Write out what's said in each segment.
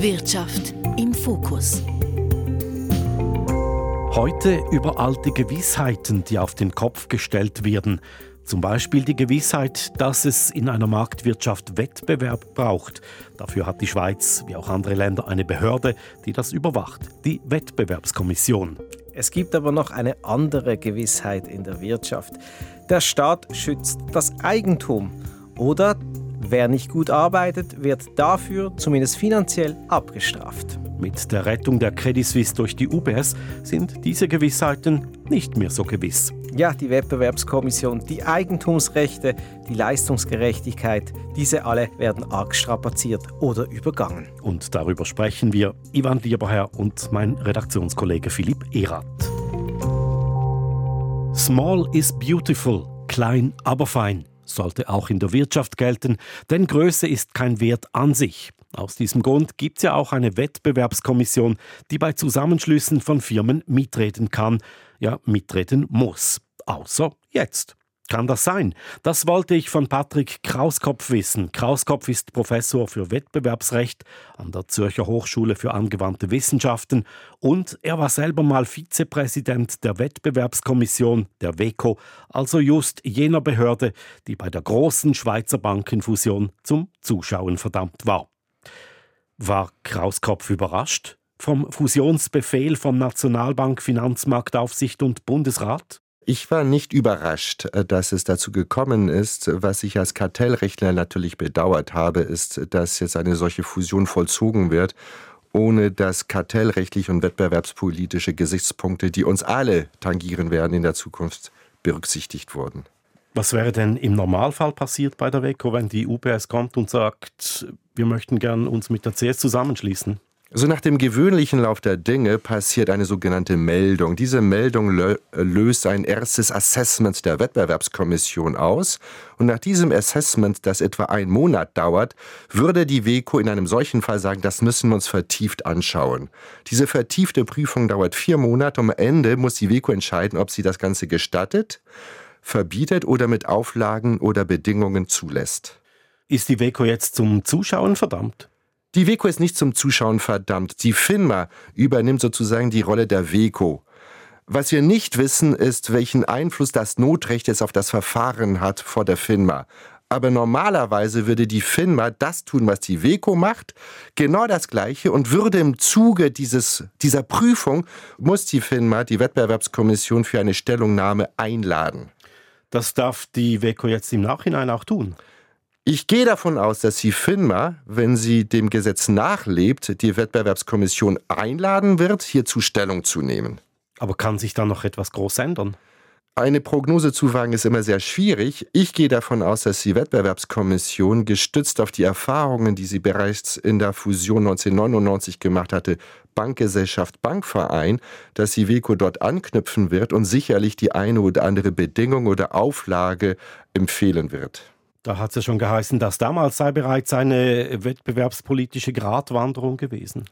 Wirtschaft im Fokus. Heute über alte Gewissheiten, die auf den Kopf gestellt werden. Zum Beispiel die Gewissheit, dass es in einer Marktwirtschaft Wettbewerb braucht. Dafür hat die Schweiz, wie auch andere Länder, eine Behörde, die das überwacht, die Wettbewerbskommission. Es gibt aber noch eine andere Gewissheit in der Wirtschaft. Der Staat schützt das Eigentum oder wer nicht gut arbeitet, wird dafür zumindest finanziell abgestraft. Mit der Rettung der Credit Suisse durch die UBS sind diese Gewissheiten nicht mehr so gewiss. Ja, die Wettbewerbskommission, die Eigentumsrechte, die Leistungsgerechtigkeit, diese alle werden arg strapaziert oder übergangen. Und darüber sprechen wir, Ivan Lieberherr und mein Redaktionskollege Philipp Erath. Small is beautiful, klein aber fein sollte auch in der Wirtschaft gelten, denn Größe ist kein Wert an sich. Aus diesem Grund gibt es ja auch eine Wettbewerbskommission, die bei Zusammenschlüssen von Firmen mitreden kann, ja mitreden muss. Außer jetzt. Kann das sein? Das wollte ich von Patrick Krauskopf wissen. Krauskopf ist Professor für Wettbewerbsrecht an der Zürcher Hochschule für angewandte Wissenschaften und er war selber mal Vizepräsident der Wettbewerbskommission, der WECO, also just jener Behörde, die bei der großen Schweizer Bankenfusion zum Zuschauen verdammt war. War Krauskopf überrascht vom Fusionsbefehl von Nationalbank, Finanzmarktaufsicht und Bundesrat? Ich war nicht überrascht, äh, dass es dazu gekommen ist. Was ich als Kartellrechtler natürlich bedauert habe, ist, dass jetzt eine solche Fusion vollzogen wird, ohne dass kartellrechtliche und wettbewerbspolitische Gesichtspunkte, die uns alle tangieren werden in der Zukunft, berücksichtigt wurden. Was wäre denn im Normalfall passiert bei der WECO, wenn die UPS kommt und sagt, wir möchten gern uns mit der CS zusammenschließen? So nach dem gewöhnlichen Lauf der Dinge passiert eine sogenannte Meldung. Diese Meldung löst ein erstes Assessment der Wettbewerbskommission aus. Und nach diesem Assessment, das etwa einen Monat dauert, würde die WECO in einem solchen Fall sagen, das müssen wir uns vertieft anschauen. Diese vertiefte Prüfung dauert vier Monate. Am Ende muss die WECO entscheiden, ob sie das Ganze gestattet, verbietet oder mit Auflagen oder Bedingungen zulässt. Ist die WECO jetzt zum Zuschauen verdammt? Die WECO ist nicht zum Zuschauen verdammt. Die FINMA übernimmt sozusagen die Rolle der WECO. Was wir nicht wissen, ist, welchen Einfluss das Notrecht jetzt auf das Verfahren hat vor der FINMA. Aber normalerweise würde die FINMA das tun, was die WECO macht, genau das Gleiche und würde im Zuge dieses, dieser Prüfung, muss die FINMA die Wettbewerbskommission für eine Stellungnahme einladen. Das darf die WECO jetzt im Nachhinein auch tun. Ich gehe davon aus, dass die FINMA, wenn sie dem Gesetz nachlebt, die Wettbewerbskommission einladen wird, hierzu Stellung zu nehmen. Aber kann sich da noch etwas groß ändern? Eine Prognose zu wagen ist immer sehr schwierig. Ich gehe davon aus, dass die Wettbewerbskommission, gestützt auf die Erfahrungen, die sie bereits in der Fusion 1999 gemacht hatte, Bankgesellschaft, Bankverein, dass die WECO dort anknüpfen wird und sicherlich die eine oder andere Bedingung oder Auflage empfehlen wird. Da hat es ja schon geheißen, dass damals sei bereits eine wettbewerbspolitische Gratwanderung gewesen.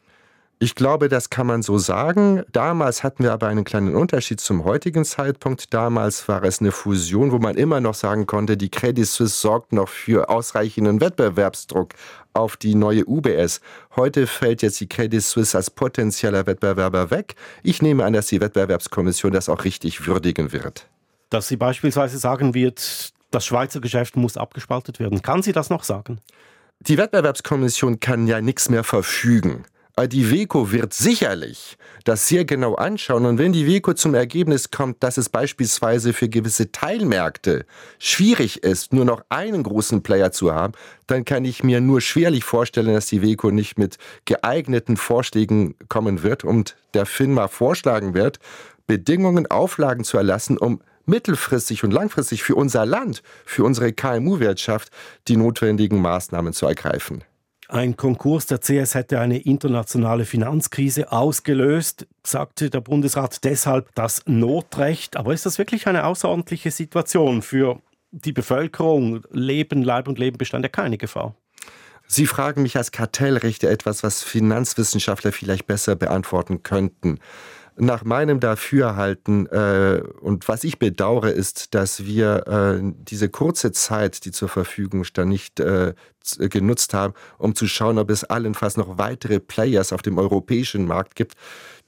Ich glaube, das kann man so sagen. Damals hatten wir aber einen kleinen Unterschied zum heutigen Zeitpunkt. Damals war es eine Fusion, wo man immer noch sagen konnte, die Credit Suisse sorgt noch für ausreichenden Wettbewerbsdruck auf die neue UBS. Heute fällt jetzt die Credit Suisse als potenzieller Wettbewerber weg. Ich nehme an, dass die Wettbewerbskommission das auch richtig würdigen wird. Dass sie beispielsweise sagen wird, das Schweizer Geschäft muss abgespaltet werden. Kann sie das noch sagen? Die Wettbewerbskommission kann ja nichts mehr verfügen. Die WECO wird sicherlich das sehr genau anschauen. Und wenn die WECO zum Ergebnis kommt, dass es beispielsweise für gewisse Teilmärkte schwierig ist, nur noch einen großen Player zu haben, dann kann ich mir nur schwerlich vorstellen, dass die WECO nicht mit geeigneten Vorschlägen kommen wird und der FINMA vorschlagen wird, Bedingungen, Auflagen zu erlassen, um mittelfristig und langfristig für unser Land, für unsere KMU-Wirtschaft die notwendigen Maßnahmen zu ergreifen. Ein Konkurs der CS hätte eine internationale Finanzkrise ausgelöst, sagte der Bundesrat deshalb das Notrecht. Aber ist das wirklich eine außerordentliche Situation für die Bevölkerung? Leben, Leib und Leben bestand ja keine Gefahr. Sie fragen mich als Kartellrichter etwas, was Finanzwissenschaftler vielleicht besser beantworten könnten nach meinem Dafürhalten äh, und was ich bedauere, ist, dass wir äh, diese kurze Zeit, die zur Verfügung stand, nicht äh, äh, genutzt haben, um zu schauen, ob es allenfalls noch weitere Players auf dem europäischen Markt gibt,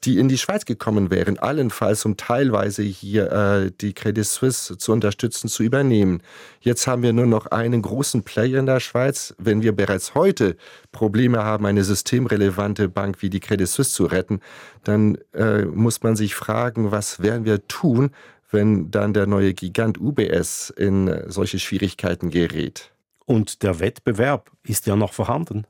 die in die Schweiz gekommen wären, allenfalls um teilweise hier äh, die Credit Suisse zu unterstützen, zu übernehmen. Jetzt haben wir nur noch einen großen Player in der Schweiz. Wenn wir bereits heute Probleme haben, eine systemrelevante Bank wie die Credit Suisse zu retten, dann äh, muss man sich fragen, was werden wir tun, wenn dann der neue Gigant UBS in solche Schwierigkeiten gerät. Und der Wettbewerb ist ja noch vorhanden.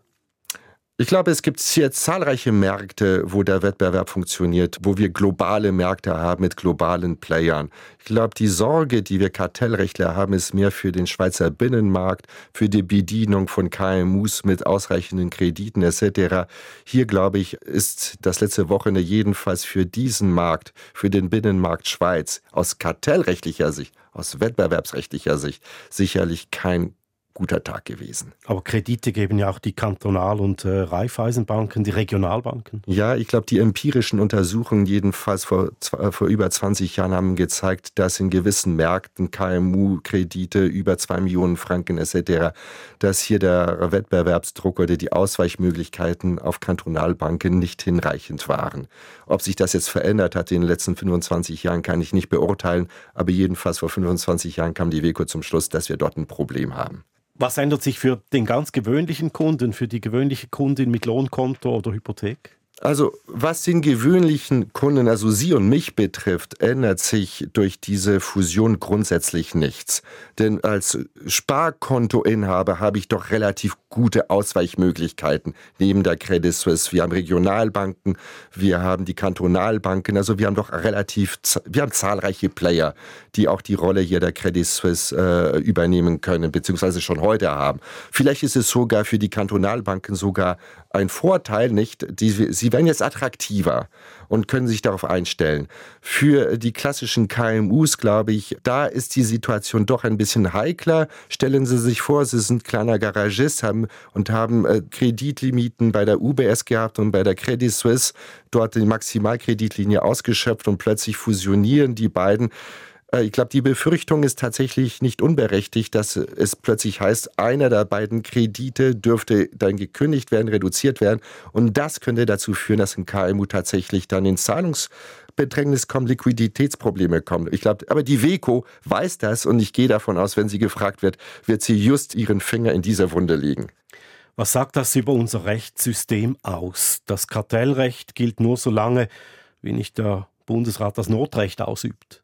Ich glaube, es gibt hier zahlreiche Märkte, wo der Wettbewerb funktioniert, wo wir globale Märkte haben mit globalen Playern. Ich glaube, die Sorge, die wir Kartellrechtler haben, ist mehr für den Schweizer Binnenmarkt, für die Bedienung von KMUs mit ausreichenden Krediten etc. Hier, glaube ich, ist das letzte Wochenende jedenfalls für diesen Markt, für den Binnenmarkt Schweiz aus kartellrechtlicher Sicht, aus wettbewerbsrechtlicher Sicht sicherlich kein guter Tag gewesen. Aber Kredite geben ja auch die Kantonal- und äh, Raiffeisenbanken, die Regionalbanken. Ja, ich glaube, die empirischen Untersuchungen jedenfalls vor, äh, vor über 20 Jahren haben gezeigt, dass in gewissen Märkten KMU-Kredite über 2 Millionen Franken etc., dass hier der Wettbewerbsdruck oder die Ausweichmöglichkeiten auf Kantonalbanken nicht hinreichend waren. Ob sich das jetzt verändert hat in den letzten 25 Jahren, kann ich nicht beurteilen, aber jedenfalls vor 25 Jahren kam die WECO zum Schluss, dass wir dort ein Problem haben. Was ändert sich für den ganz gewöhnlichen Kunden, für die gewöhnliche Kundin mit Lohnkonto oder Hypothek? Also was den gewöhnlichen Kunden, also Sie und mich betrifft, ändert sich durch diese Fusion grundsätzlich nichts. Denn als Sparkontoinhaber habe ich doch relativ gute Ausweichmöglichkeiten neben der Credit Suisse. Wir haben Regionalbanken, wir haben die Kantonalbanken, also wir haben doch relativ, wir haben zahlreiche Player, die auch die Rolle hier der Credit Suisse äh, übernehmen können, beziehungsweise schon heute haben. Vielleicht ist es sogar für die Kantonalbanken sogar ein Vorteil, nicht? Die, sie werden jetzt attraktiver und können sich darauf einstellen. Für die klassischen KMUs, glaube ich, da ist die Situation doch ein bisschen heikler. Stellen Sie sich vor, Sie sind kleiner Garagist haben, und haben äh, Kreditlimiten bei der UBS gehabt und bei der Credit Suisse, dort die Maximalkreditlinie ausgeschöpft und plötzlich fusionieren die beiden. Äh, ich glaube, die Befürchtung ist tatsächlich nicht unberechtigt, dass es plötzlich heißt, einer der beiden Kredite dürfte dann gekündigt werden, reduziert werden. Und das könnte dazu führen, dass ein KMU tatsächlich dann in Zahlungsbedrängnis kommt, Liquiditätsprobleme kommen. Ich glaube, aber die WECO weiß das und ich gehe davon aus, wenn sie gefragt wird, wird sie just ihren Finger in dieser Wunde legen. Was sagt das über unser Rechtssystem aus? Das Kartellrecht gilt nur so lange, wie nicht der Bundesrat das Notrecht ausübt.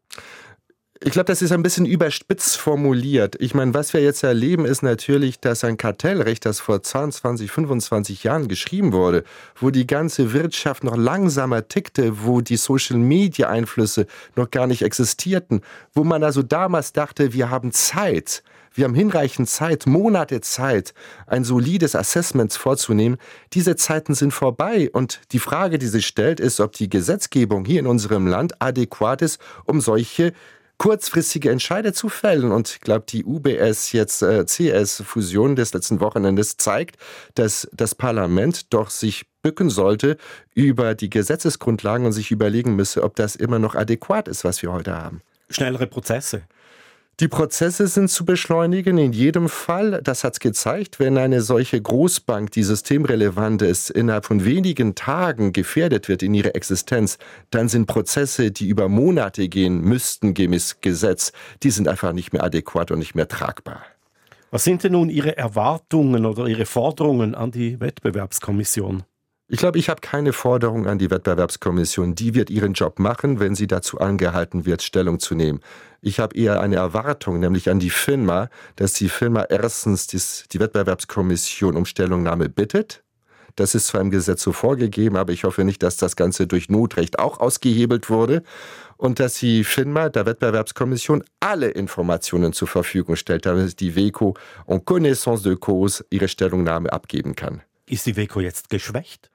Ich glaube, das ist ein bisschen überspitzt formuliert. Ich meine, was wir jetzt erleben, ist natürlich, dass ein Kartellrecht, das vor 22, 25 Jahren geschrieben wurde, wo die ganze Wirtschaft noch langsamer tickte, wo die Social-Media-Einflüsse noch gar nicht existierten, wo man also damals dachte, wir haben Zeit, wir haben hinreichend Zeit, Monate Zeit, ein solides Assessment vorzunehmen. Diese Zeiten sind vorbei und die Frage, die sich stellt, ist, ob die Gesetzgebung hier in unserem Land adäquat ist, um solche kurzfristige Entscheide zu fällen. Und ich glaube, die UBS jetzt äh, CS-Fusion des letzten Wochenendes zeigt, dass das Parlament doch sich bücken sollte über die Gesetzesgrundlagen und sich überlegen müsse, ob das immer noch adäquat ist, was wir heute haben. Schnellere Prozesse. Die Prozesse sind zu beschleunigen in jedem Fall. Das hat es gezeigt, wenn eine solche Großbank, die systemrelevant ist, innerhalb von wenigen Tagen gefährdet wird in ihrer Existenz, dann sind Prozesse, die über Monate gehen müssten gemäß Gesetz, die sind einfach nicht mehr adäquat und nicht mehr tragbar. Was sind denn nun Ihre Erwartungen oder Ihre Forderungen an die Wettbewerbskommission? Ich glaube, ich habe keine Forderung an die Wettbewerbskommission. Die wird ihren Job machen, wenn sie dazu angehalten wird, Stellung zu nehmen. Ich habe eher eine Erwartung, nämlich an die FINMA, dass die FINMA erstens die Wettbewerbskommission um Stellungnahme bittet. Das ist zwar im Gesetz so vorgegeben, aber ich hoffe nicht, dass das Ganze durch Notrecht auch ausgehebelt wurde. Und dass die FINMA der Wettbewerbskommission alle Informationen zur Verfügung stellt, damit die WECO en connaissance de cause ihre Stellungnahme abgeben kann. Ist die WECO jetzt geschwächt?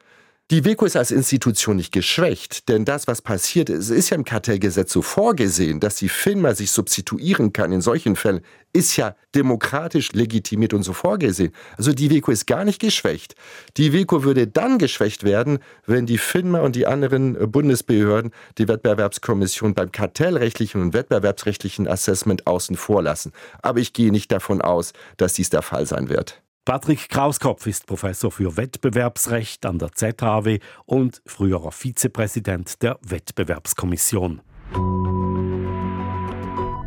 Die WECO ist als Institution nicht geschwächt, denn das, was passiert ist, ist ja im Kartellgesetz so vorgesehen, dass die FINMA sich substituieren kann in solchen Fällen, ist ja demokratisch legitimiert und so vorgesehen. Also die WECO ist gar nicht geschwächt. Die WECO würde dann geschwächt werden, wenn die FINMA und die anderen Bundesbehörden die Wettbewerbskommission beim kartellrechtlichen und wettbewerbsrechtlichen Assessment außen vor lassen. Aber ich gehe nicht davon aus, dass dies der Fall sein wird. Patrick Krauskopf ist Professor für Wettbewerbsrecht an der ZHW und früherer Vizepräsident der Wettbewerbskommission.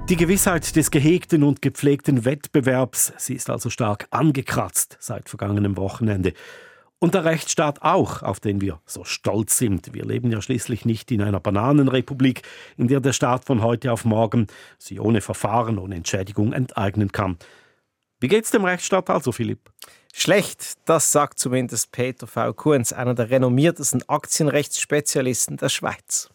Die Gewissheit des gehegten und gepflegten Wettbewerbs, sie ist also stark angekratzt seit vergangenem Wochenende. Und der Rechtsstaat auch, auf den wir so stolz sind. Wir leben ja schließlich nicht in einer Bananenrepublik, in der der Staat von heute auf morgen sie ohne Verfahren, ohne Entschädigung enteignen kann. Wie geht's dem Rechtsstaat also, Philipp? Schlecht, das sagt zumindest Peter V. Kunz, einer der renommiertesten Aktienrechtsspezialisten der Schweiz.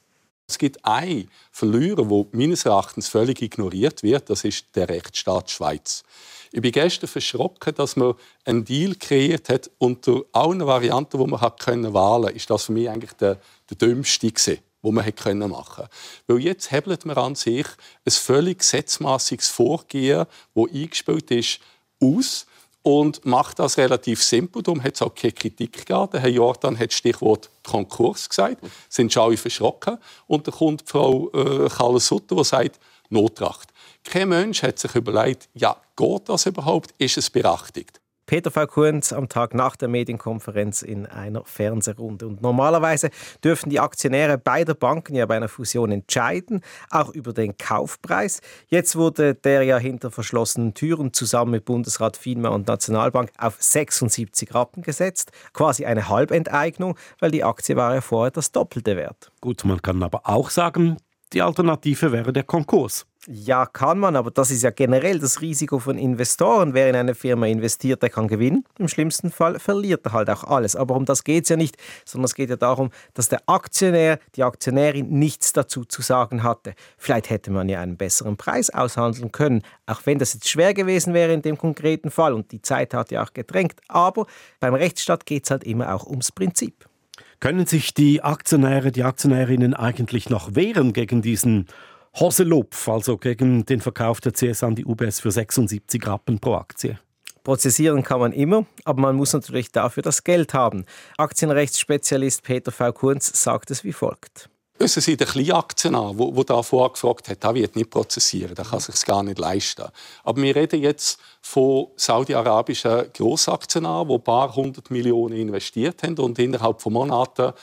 Es gibt einen Verlierer, der meines Erachtens völlig ignoriert wird, das ist der Rechtsstaat Schweiz. Ich bin gestern verschrocken, dass man einen Deal kreiert hat unter allen Varianten, die man hat können wählen. Ist das für mich eigentlich der, der dümmste gewesen, wo man hätte können machen. Weil jetzt hebelt man an sich ein völlig gesetzmäßiges Vorgehen, das eingespielt ist, aus und macht das relativ simpel. Darum hat es auch keine Kritik gegeben. Herr Jordan hat Stichwort Konkurs gesagt. Sind schon alle verschrocken. Und dann kommt Frau äh, Kalle-Sutter, die sagt Notrecht. Kein Mensch hat sich überlegt, ja, geht das überhaupt? Ist es berechtigt? Peter V. Kunz am Tag nach der Medienkonferenz in einer Fernsehrunde. Und normalerweise dürfen die Aktionäre beider Banken ja bei einer Fusion entscheiden, auch über den Kaufpreis. Jetzt wurde der ja hinter verschlossenen Türen zusammen mit Bundesrat FINMA und Nationalbank auf 76 Rappen gesetzt. Quasi eine Halbenteignung, weil die Aktie war ja vorher das Doppelte wert. Gut, man kann aber auch sagen, die Alternative wäre der Konkurs. Ja, kann man, aber das ist ja generell das Risiko von Investoren. Wer in eine Firma investiert, der kann gewinnen. Im schlimmsten Fall verliert er halt auch alles. Aber um das geht es ja nicht, sondern es geht ja darum, dass der Aktionär, die Aktionärin nichts dazu zu sagen hatte. Vielleicht hätte man ja einen besseren Preis aushandeln können, auch wenn das jetzt schwer gewesen wäre in dem konkreten Fall. Und die Zeit hat ja auch gedrängt. Aber beim Rechtsstaat geht es halt immer auch ums Prinzip. Können sich die Aktionäre, die Aktionärinnen eigentlich noch wehren gegen diesen Hoselupf, also gegen den Verkauf der CS an die UBS für 76 Rappen pro Aktie. Prozessieren kann man immer, aber man muss natürlich dafür das Geld haben. Aktienrechtsspezialist Peter V. Kunz sagt es wie folgt. Wissen Sie, der Kleinaktionär, der da vorgefragt hat, der wird nicht prozessieren, der kann sich gar nicht leisten. Aber wir reden jetzt von saudi-arabischen Grossaktionären, die ein paar hundert Millionen investiert haben und innerhalb von Monaten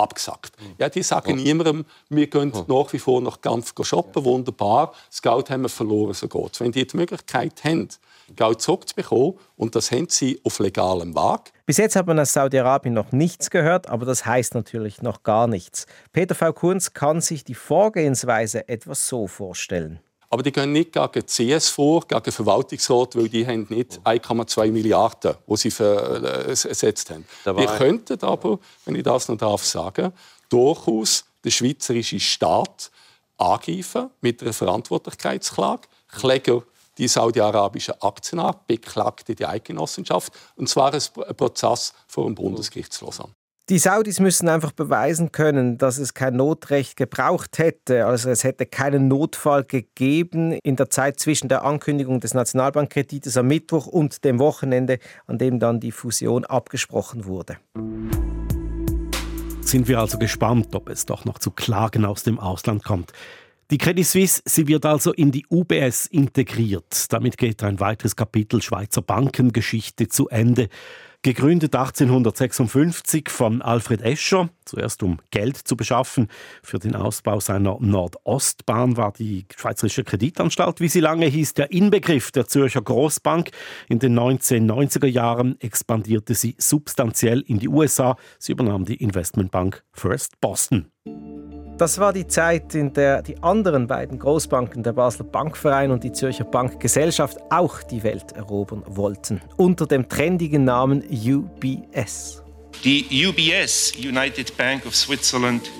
abgesagt. Ja, die sagen ja. niemandem, wir gehen ja. nach wie vor noch ganz shoppen, wunderbar, das Geld haben wir verloren, so geht's. Wenn die die Möglichkeit haben, Geld zurückzubekommen, und das haben sie auf legalem Weg. Bis jetzt hat man aus Saudi-Arabien noch nichts gehört, aber das heißt natürlich noch gar nichts. Peter V. Kunz kann sich die Vorgehensweise etwas so vorstellen. Aber die gehen nicht gegen CS vor, gegen Verwaltungsrat, weil die haben nicht 1,2 Milliarden, die sie versetzt haben. Die könnten aber, wenn ich das noch darf sagen, durchaus den schweizerischen Staat angreifen mit einer Verantwortlichkeitsklage. Kläger die saudi-arabischen Aktien ab, beklagte die Eidgenossenschaft. Und zwar ein Prozess vor dem Bundesgericht Lausanne. Die Saudis müssen einfach beweisen können, dass es kein Notrecht gebraucht hätte. Also es hätte keinen Notfall gegeben in der Zeit zwischen der Ankündigung des Nationalbankkredites am Mittwoch und dem Wochenende, an dem dann die Fusion abgesprochen wurde. Sind wir also gespannt, ob es doch noch zu Klagen aus dem Ausland kommt. Die Credit Suisse, sie wird also in die UBS integriert. Damit geht ein weiteres Kapitel Schweizer Bankengeschichte zu Ende. Gegründet 1856 von Alfred Escher, zuerst um Geld zu beschaffen. Für den Ausbau seiner Nordostbahn war die Schweizerische Kreditanstalt, wie sie lange hieß, der Inbegriff der Zürcher Großbank. In den 1990er Jahren expandierte sie substanziell in die USA. Sie übernahm die Investmentbank First Boston. Das war die Zeit, in der die anderen beiden Großbanken, der Basler Bankverein und die Zürcher Bankgesellschaft, auch die Welt erobern wollten, unter dem trendigen Namen UBS. Die UBS, United Bank of Switzerland,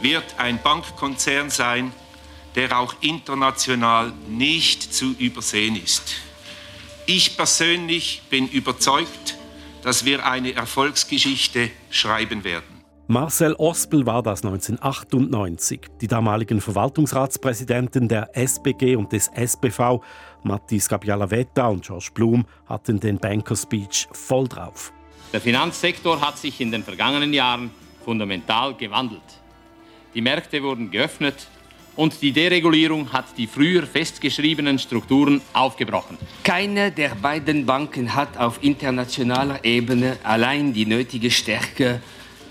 wird ein Bankkonzern sein, der auch international nicht zu übersehen ist. Ich persönlich bin überzeugt, dass wir eine Erfolgsgeschichte schreiben werden. Marcel Ospel war das 1998. Die damaligen Verwaltungsratspräsidenten der SBG und des SBV, Mattis Gabialavetta und George Blum, hatten den Banker Speech voll drauf. Der Finanzsektor hat sich in den vergangenen Jahren fundamental gewandelt. Die Märkte wurden geöffnet und die Deregulierung hat die früher festgeschriebenen Strukturen aufgebrochen. Keine der beiden Banken hat auf internationaler Ebene allein die nötige Stärke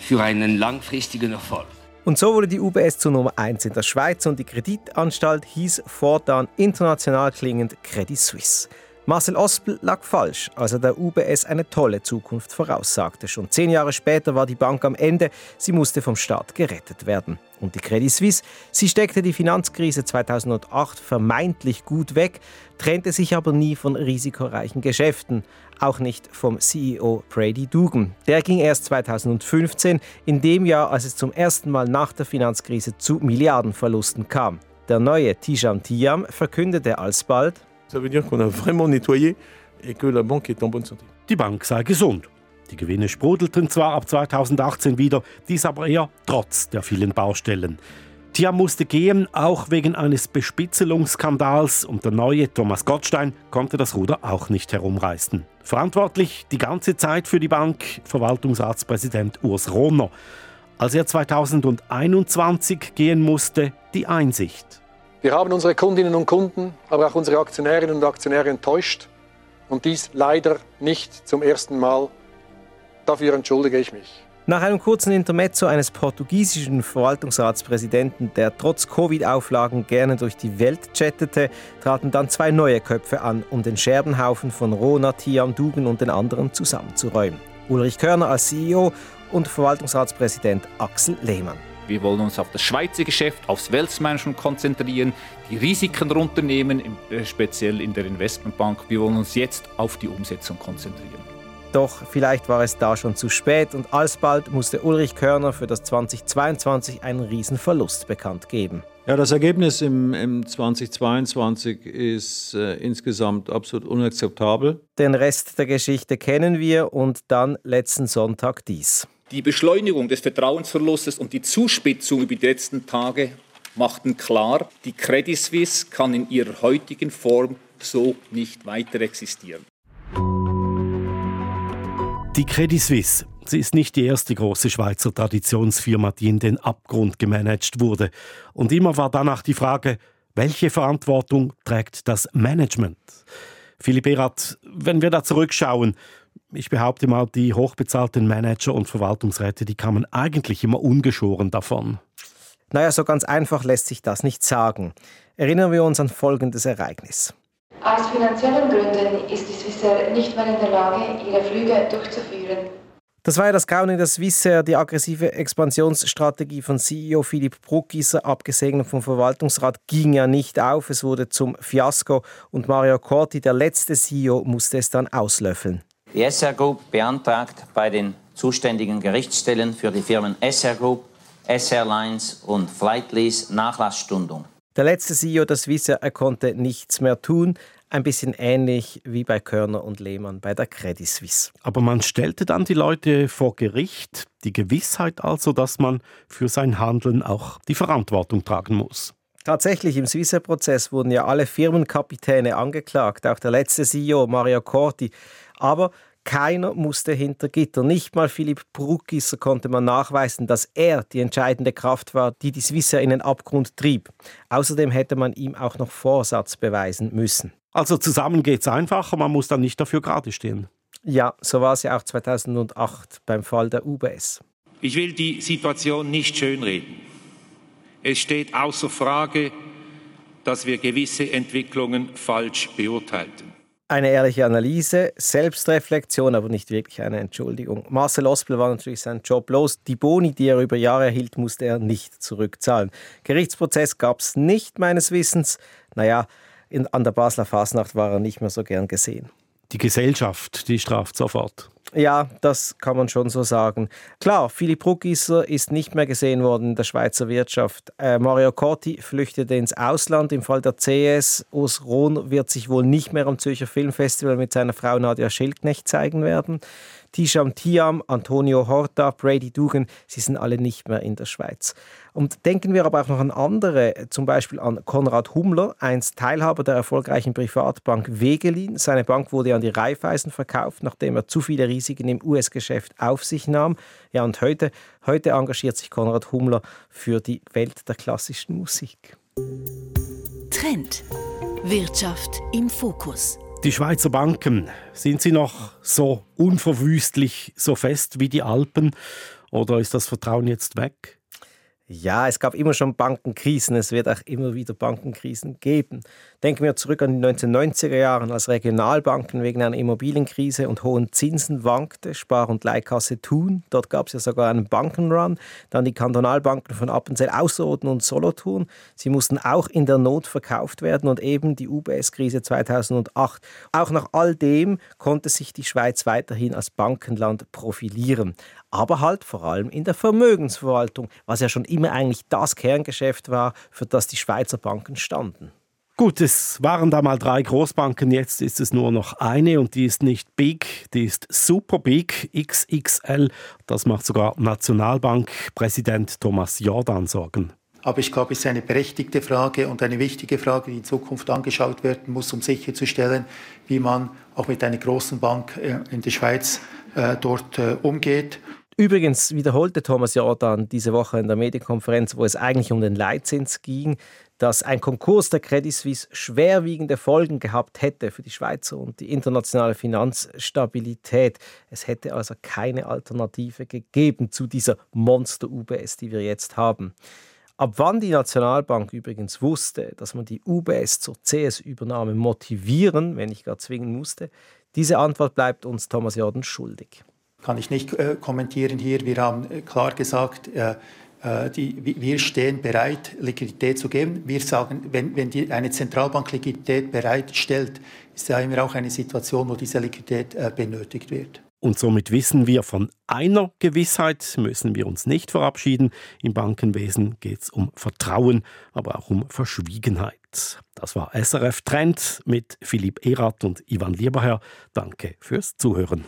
für einen langfristigen Erfolg. Und so wurde die UBS zur Nummer 1 in der Schweiz und die Kreditanstalt hieß fortan international klingend Credit Suisse. Marcel Ospel lag falsch, als er der UBS eine tolle Zukunft voraussagte. Schon zehn Jahre später war die Bank am Ende. Sie musste vom Staat gerettet werden. Und die Credit Suisse, sie steckte die Finanzkrise 2008 vermeintlich gut weg, trennte sich aber nie von risikoreichen Geschäften. Auch nicht vom CEO Brady Dugan. Der ging erst 2015, in dem Jahr, als es zum ersten Mal nach der Finanzkrise zu Milliardenverlusten kam. Der neue Tijam Tiam verkündete alsbald, Ça veut dire qu'on a vraiment nettoyé et que la banque est en bonne santé. Die Bank sei gesund. Die Gewinne sprudelten zwar ab 2018 wieder, dies aber eher trotz der vielen Baustellen. Tiam musste gehen, auch wegen eines Bespitzelungsskandals und der neue Thomas Gottstein konnte das Ruder auch nicht herumreißen. Verantwortlich die ganze Zeit für die Bank Verwaltungsratspräsident Urs Rohner. Als er 2021 gehen musste, die Einsicht. Wir haben unsere Kundinnen und Kunden, aber auch unsere Aktionärinnen und Aktionäre enttäuscht. Und dies leider nicht zum ersten Mal. Dafür entschuldige ich mich. Nach einem kurzen Intermezzo eines portugiesischen Verwaltungsratspräsidenten, der trotz Covid-Auflagen gerne durch die Welt chattete, traten dann zwei neue Köpfe an, um den Scherbenhaufen von Rona, Tiam, Dugen und den anderen zusammenzuräumen. Ulrich Körner als CEO und Verwaltungsratspräsident Axel Lehmann. Wir wollen uns auf das Schweizer Geschäft, aufs Weltmanagement konzentrieren, die Risiken runternehmen, äh, speziell in der Investmentbank. Wir wollen uns jetzt auf die Umsetzung konzentrieren. Doch vielleicht war es da schon zu spät und alsbald musste Ulrich Körner für das 2022 einen Riesenverlust bekannt geben. Ja, das Ergebnis im, im 2022 ist äh, insgesamt absolut unakzeptabel. Den Rest der Geschichte kennen wir und dann letzten Sonntag dies. Die Beschleunigung des Vertrauensverlustes und die Zuspitzung über die letzten Tage machten klar, die Credit Suisse kann in ihrer heutigen Form so nicht weiter existieren. Die Credit Suisse. Sie ist nicht die erste große Schweizer Traditionsfirma, die in den Abgrund gemanagt wurde. Und immer war danach die Frage, welche Verantwortung trägt das Management? Philipp Erath, wenn wir da zurückschauen, ich behaupte mal, die hochbezahlten Manager und Verwaltungsräte, die kamen eigentlich immer ungeschoren davon. Naja, so ganz einfach lässt sich das nicht sagen. Erinnern wir uns an folgendes Ereignis. Aus finanziellen Gründen ist die Swissair nicht mehr in der Lage, ihre Flüge durchzuführen. Das war ja das Grauen in der Swissair, die aggressive Expansionsstrategie von CEO Philipp Bruckgieser, abgesegnet vom Verwaltungsrat, ging ja nicht auf. Es wurde zum Fiasko und Mario Corti, der letzte CEO, musste es dann auslöffeln. Die SR Group beantragt bei den zuständigen Gerichtsstellen für die Firmen SR Group, SR Lines und Flightlease Nachlassstundung. Der letzte CEO der Swissair er konnte nichts mehr tun. Ein bisschen ähnlich wie bei Körner und Lehmann bei der Credit Suisse. Aber man stellte dann die Leute vor Gericht, die Gewissheit also, dass man für sein Handeln auch die Verantwortung tragen muss. Tatsächlich, im Swissair-Prozess wurden ja alle Firmenkapitäne angeklagt, auch der letzte CEO Mario Corti. Aber keiner musste hinter Gitter. Nicht mal Philipp Bruckisser konnte man nachweisen, dass er die entscheidende Kraft war, die die Swissair in den Abgrund trieb. Außerdem hätte man ihm auch noch Vorsatz beweisen müssen. Also zusammen geht es einfacher, man muss dann nicht dafür gerade stehen. Ja, so war es ja auch 2008 beim Fall der UBS. Ich will die Situation nicht schönreden. Es steht außer Frage, dass wir gewisse Entwicklungen falsch beurteilten. Eine ehrliche Analyse, Selbstreflexion, aber nicht wirklich eine Entschuldigung. Marcel Ospel war natürlich sein Job los. Die Boni, die er über Jahre erhielt, musste er nicht zurückzahlen. Gerichtsprozess gab es nicht, meines Wissens. Naja, in, an der Basler Fasnacht war er nicht mehr so gern gesehen. Die Gesellschaft, die straft sofort. Ja, das kann man schon so sagen. Klar, Philipp Ruckisser ist nicht mehr gesehen worden in der Schweizer Wirtschaft. Äh, Mario Corti flüchtete ins Ausland. Im Fall der CS, Urs Rohn wird sich wohl nicht mehr am Zürcher Filmfestival mit seiner Frau Nadia Schildknecht zeigen werden. Tisham Tiam, Antonio Horta, Brady Dugan, sie sind alle nicht mehr in der Schweiz. Und denken wir aber auch noch an andere, zum Beispiel an Konrad Hummler, einst Teilhaber der erfolgreichen Privatbank Wegelin. Seine Bank wurde an die Raiffeisen verkauft, nachdem er zu viele Risiken im US-Geschäft auf sich nahm. Ja, und heute, heute engagiert sich Konrad Hummler für die Welt der klassischen Musik. Trend. Wirtschaft im Fokus. Die Schweizer Banken, sind sie noch so unverwüstlich, so fest wie die Alpen? Oder ist das Vertrauen jetzt weg? Ja, es gab immer schon Bankenkrisen, es wird auch immer wieder Bankenkrisen geben. Denken wir zurück an die 1990er Jahre, als Regionalbanken wegen einer Immobilienkrise und hohen Zinsen wankte, Spar- und Leihkasse Thun. Dort gab es ja sogar einen Bankenrun. Dann die Kantonalbanken von Appenzell Ausserrhoden und Solothurn. Sie mussten auch in der Not verkauft werden und eben die UBS-Krise 2008. Auch nach all dem konnte sich die Schweiz weiterhin als Bankenland profilieren aber halt vor allem in der Vermögensverwaltung, was ja schon immer eigentlich das Kerngeschäft war, für das die Schweizer Banken standen. Gut, es waren da mal drei Großbanken, jetzt ist es nur noch eine und die ist nicht big, die ist super big, XXL. Das macht sogar Nationalbankpräsident Thomas Jordan Sorgen. Aber ich glaube, es ist eine berechtigte Frage und eine wichtige Frage, die in Zukunft angeschaut werden muss, um sicherzustellen, wie man auch mit einer großen Bank äh, in der Schweiz äh, dort äh, umgeht. Übrigens wiederholte Thomas Jordan diese Woche in der Medienkonferenz, wo es eigentlich um den Leitzins ging, dass ein Konkurs der Credit Suisse schwerwiegende Folgen gehabt hätte für die Schweizer und die internationale Finanzstabilität. Es hätte also keine Alternative gegeben zu dieser Monster-UBS, die wir jetzt haben. Ab wann die Nationalbank übrigens wusste, dass man die UBS zur CS-Übernahme motivieren, wenn nicht gar zwingen musste, diese Antwort bleibt uns Thomas Jordan schuldig kann ich nicht äh, kommentieren hier. Wir haben äh, klar gesagt, äh, äh die, wir stehen bereit, Liquidität zu geben. Wir sagen, wenn, wenn die, eine Zentralbank Liquidität bereitstellt, ist ja immer auch eine Situation, wo diese Liquidität äh, benötigt wird. Und somit wissen wir, von einer Gewissheit müssen wir uns nicht verabschieden. Im Bankenwesen geht es um Vertrauen, aber auch um Verschwiegenheit. Das war SRF Trend mit Philipp Erath und Ivan Lieberherr. Danke fürs Zuhören.